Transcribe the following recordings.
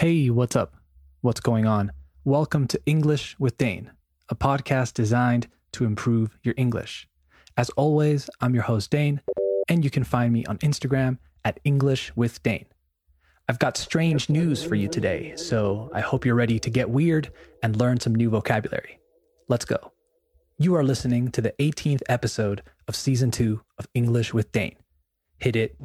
Hey, what's up? What's going on? Welcome to English with Dane, a podcast designed to improve your English. As always, I'm your host, Dane, and you can find me on Instagram at English with Dane. I've got strange news for you today, so I hope you're ready to get weird and learn some new vocabulary. Let's go. You are listening to the 18th episode of season two of English with Dane. Hit it.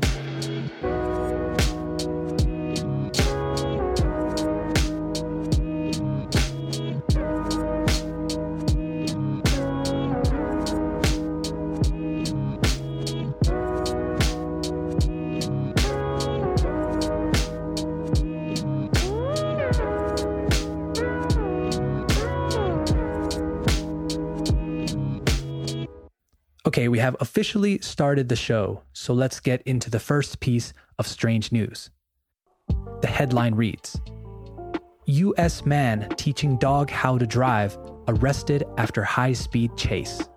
Okay, we have officially started the show, so let's get into the first piece of strange news. The headline reads US man teaching dog how to drive arrested after high speed chase.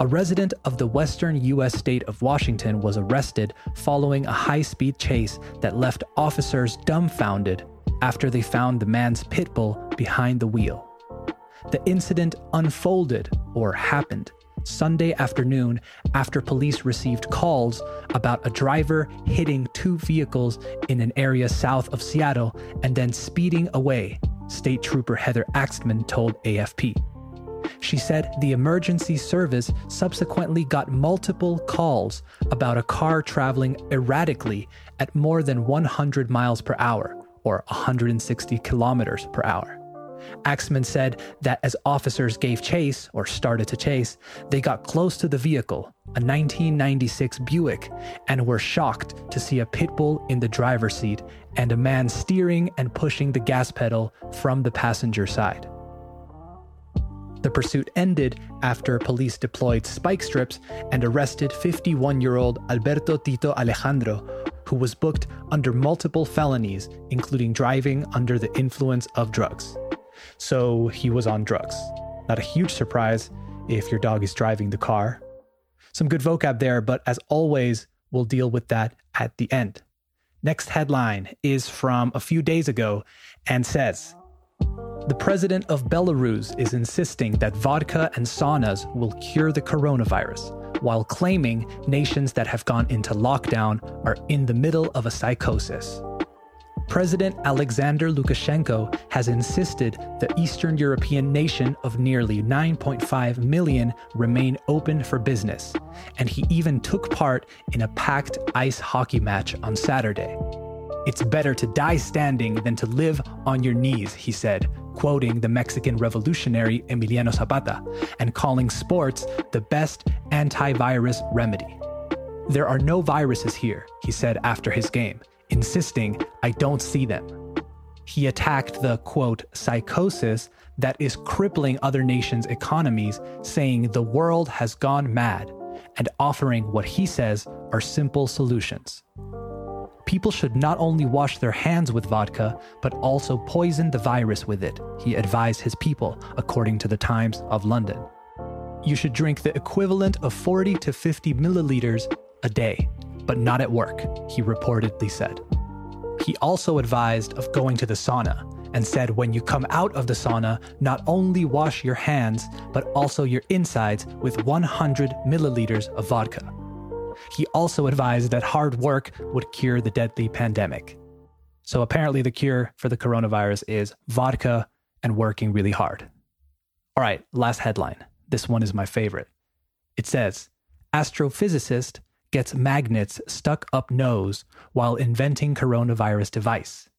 A resident of the western US state of Washington was arrested following a high speed chase that left officers dumbfounded after they found the man's pit bull behind the wheel. The incident unfolded or happened Sunday afternoon after police received calls about a driver hitting two vehicles in an area south of Seattle and then speeding away, State Trooper Heather Axtman told AFP. She said the emergency service subsequently got multiple calls about a car traveling erratically at more than 100 miles per hour, or 160 kilometers per hour. Axtman said that as officers gave chase, or started to chase, they got close to the vehicle, a 1996 Buick, and were shocked to see a pit bull in the driver's seat and a man steering and pushing the gas pedal from the passenger side. The pursuit ended after police deployed spike strips and arrested 51 year old Alberto Tito Alejandro, who was booked under multiple felonies, including driving under the influence of drugs. So he was on drugs. Not a huge surprise if your dog is driving the car. Some good vocab there, but as always, we'll deal with that at the end. Next headline is from a few days ago and says The president of Belarus is insisting that vodka and saunas will cure the coronavirus, while claiming nations that have gone into lockdown are in the middle of a psychosis. President Alexander Lukashenko has insisted the Eastern European nation of nearly 9.5 million remain open for business, and he even took part in a packed ice hockey match on Saturday. It's better to die standing than to live on your knees, he said, quoting the Mexican revolutionary Emiliano Zapata and calling sports the best antivirus remedy. There are no viruses here, he said after his game insisting I don't see them. He attacked the quote, psychosis that is crippling other nations' economies, saying the world has gone mad, and offering what he says are simple solutions. People should not only wash their hands with vodka, but also poison the virus with it, he advised his people, according to the Times of London. You should drink the equivalent of 40 to 50 milliliters a day, but not at work, he reportedly said. He also advised of going to the sauna and said when you come out of the sauna, not only wash your hands, but also your insides with 100 milliliters of vodka. He also advised that hard work would cure the deadly pandemic. So apparently, the cure for the coronavirus is vodka and working really hard. All right, last headline. This one is my favorite. It says Astrophysicist gets magnets stuck up nose while inventing coronavirus device.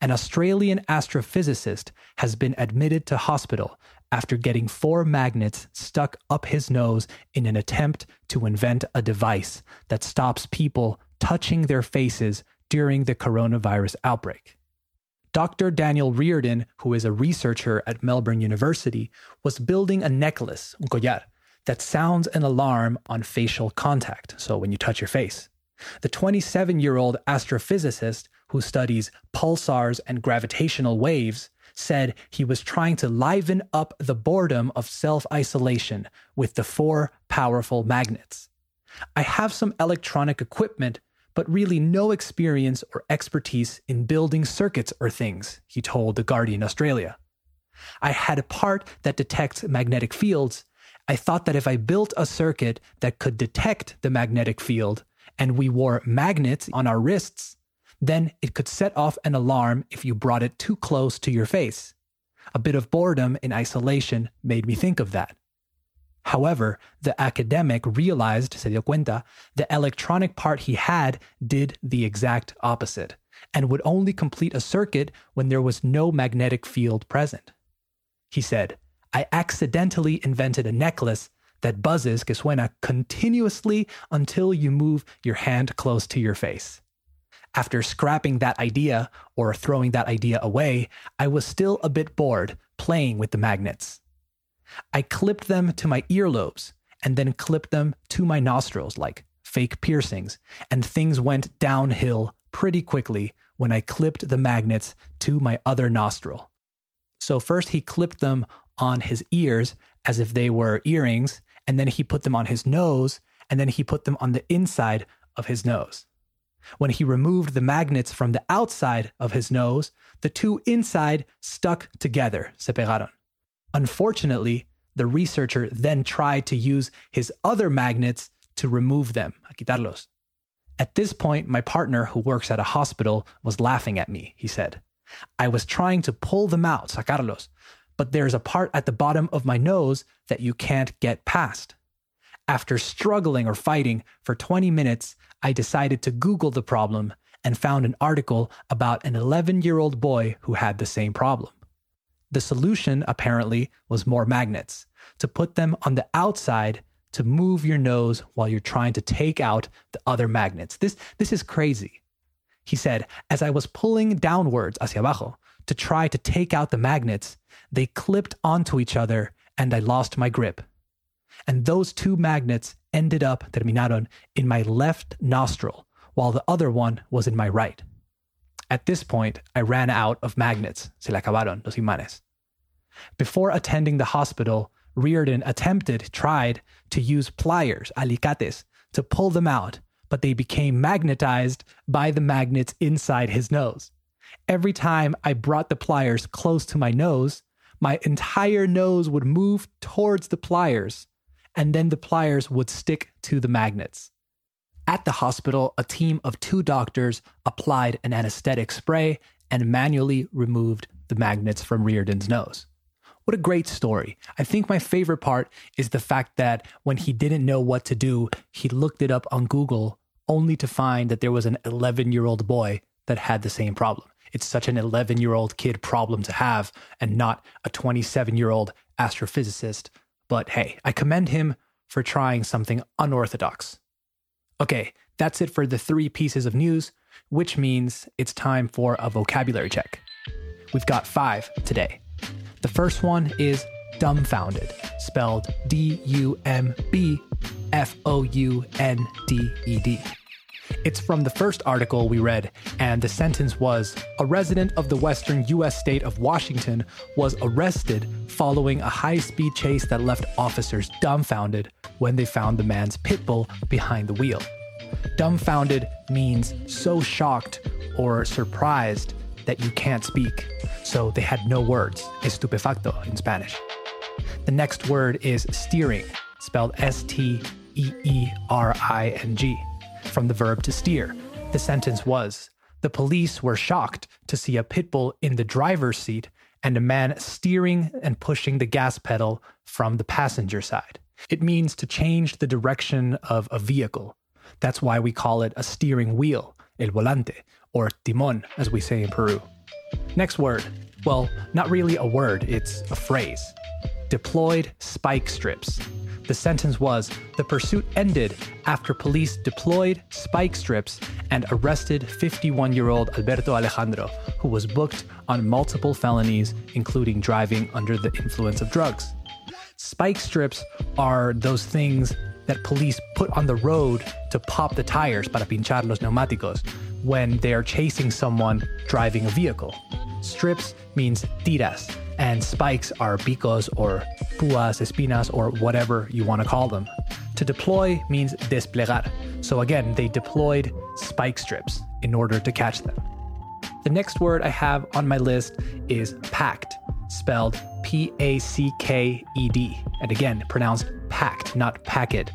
An Australian astrophysicist has been admitted to hospital after getting four magnets stuck up his nose in an attempt to invent a device that stops people touching their faces during the coronavirus outbreak. Dr. Daniel Reardon, who is a researcher at Melbourne University, was building a necklace, un collar, that sounds an alarm on facial contact, so when you touch your face. The 27 year old astrophysicist who studies pulsars and gravitational waves said he was trying to liven up the boredom of self isolation with the four powerful magnets. I have some electronic equipment, but really no experience or expertise in building circuits or things, he told The Guardian Australia. I had a part that detects magnetic fields. I thought that if I built a circuit that could detect the magnetic field and we wore magnets on our wrists, then it could set off an alarm if you brought it too close to your face. A bit of boredom in isolation made me think of that. However, the academic realized, se dio cuenta, the electronic part he had did the exact opposite and would only complete a circuit when there was no magnetic field present. He said, I accidentally invented a necklace that buzzes, que suena, continuously until you move your hand close to your face. After scrapping that idea or throwing that idea away, I was still a bit bored playing with the magnets. I clipped them to my earlobes and then clipped them to my nostrils like fake piercings, and things went downhill pretty quickly when I clipped the magnets to my other nostril. So, first he clipped them on his ears as if they were earrings, and then he put them on his nose, and then he put them on the inside of his nose. When he removed the magnets from the outside of his nose, the two inside stuck together, se. Unfortunately, the researcher then tried to use his other magnets to remove them, a quitarlos. At this point, my partner, who works at a hospital, was laughing at me, he said. I was trying to pull them out, sacarlos, but there's a part at the bottom of my nose that you can't get past. After struggling or fighting for 20 minutes, I decided to Google the problem and found an article about an 11 year old boy who had the same problem. The solution, apparently, was more magnets, to put them on the outside to move your nose while you're trying to take out the other magnets. This, this is crazy. He said, as I was pulling downwards, hacia abajo, to try to take out the magnets, they clipped onto each other and I lost my grip. And those two magnets ended up, terminaron, in my left nostril, while the other one was in my right. At this point, I ran out of magnets. Se le acabaron los imanes. Before attending the hospital, Reardon attempted, tried to use pliers, alicates, to pull them out, but they became magnetized by the magnets inside his nose. Every time I brought the pliers close to my nose, my entire nose would move towards the pliers, and then the pliers would stick to the magnets. At the hospital, a team of two doctors applied an anesthetic spray and manually removed the magnets from Reardon's nose. What a great story. I think my favorite part is the fact that when he didn't know what to do, he looked it up on Google only to find that there was an 11 year old boy that had the same problem. It's such an 11 year old kid problem to have and not a 27 year old astrophysicist. But hey, I commend him for trying something unorthodox. Okay, that's it for the three pieces of news, which means it's time for a vocabulary check. We've got five today. The first one is dumbfounded, spelled D U M B F O U N D E D. It's from the first article we read, and the sentence was A resident of the western U.S. state of Washington was arrested following a high speed chase that left officers dumbfounded when they found the man's pit bull behind the wheel. Dumbfounded means so shocked or surprised that you can't speak, so they had no words, estupefacto in Spanish. The next word is steering, spelled S T E E R I N G from the verb to steer. The sentence was The police were shocked to see a pit bull in the driver's seat and a man steering and pushing the gas pedal from the passenger side. It means to change the direction of a vehicle. That's why we call it a steering wheel, el volante, or timon, as we say in Peru. Next word. Well, not really a word, it's a phrase. Deployed spike strips. The sentence was The pursuit ended after police deployed spike strips and arrested 51 year old Alberto Alejandro, who was booked on multiple felonies, including driving under the influence of drugs. Spike strips are those things that police put on the road to pop the tires para pinchar los neumáticos when they're chasing someone driving a vehicle. Strips means tiras, and spikes are picos or púas, espinas, or whatever you want to call them. To deploy means desplegar. So again, they deployed spike strips in order to catch them. The next word I have on my list is packed, spelled P A C K E D, and again, pronounced packed, not packet.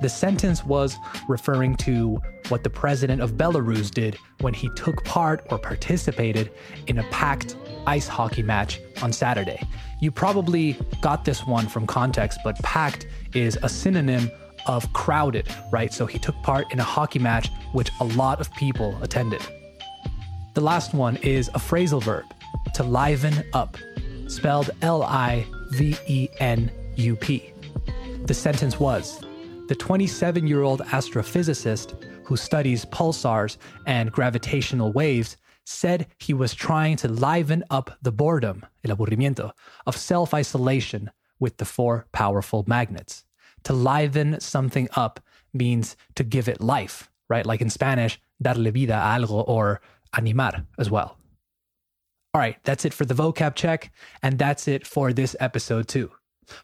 The sentence was referring to what the president of Belarus did when he took part or participated in a packed ice hockey match on Saturday. You probably got this one from context, but packed is a synonym of crowded, right? So he took part in a hockey match which a lot of people attended. The last one is a phrasal verb, to liven up, spelled L I V E N U P. The sentence was The 27 year old astrophysicist who studies pulsars and gravitational waves said he was trying to liven up the boredom, el aburrimiento, of self isolation with the four powerful magnets. To liven something up means to give it life, right? Like in Spanish, darle vida a algo or animar as well. All right, that's it for the vocab check, and that's it for this episode too.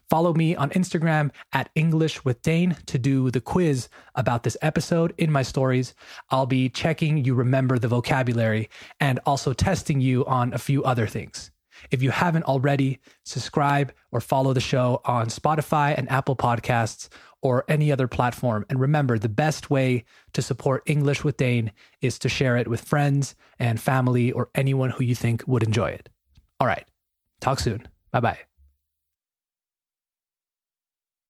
Follow me on Instagram at English with Dane to do the quiz about this episode in my stories. I'll be checking you remember the vocabulary and also testing you on a few other things. If you haven't already, subscribe or follow the show on Spotify and Apple Podcasts or any other platform. And remember, the best way to support English with Dane is to share it with friends and family or anyone who you think would enjoy it. All right. Talk soon. Bye bye.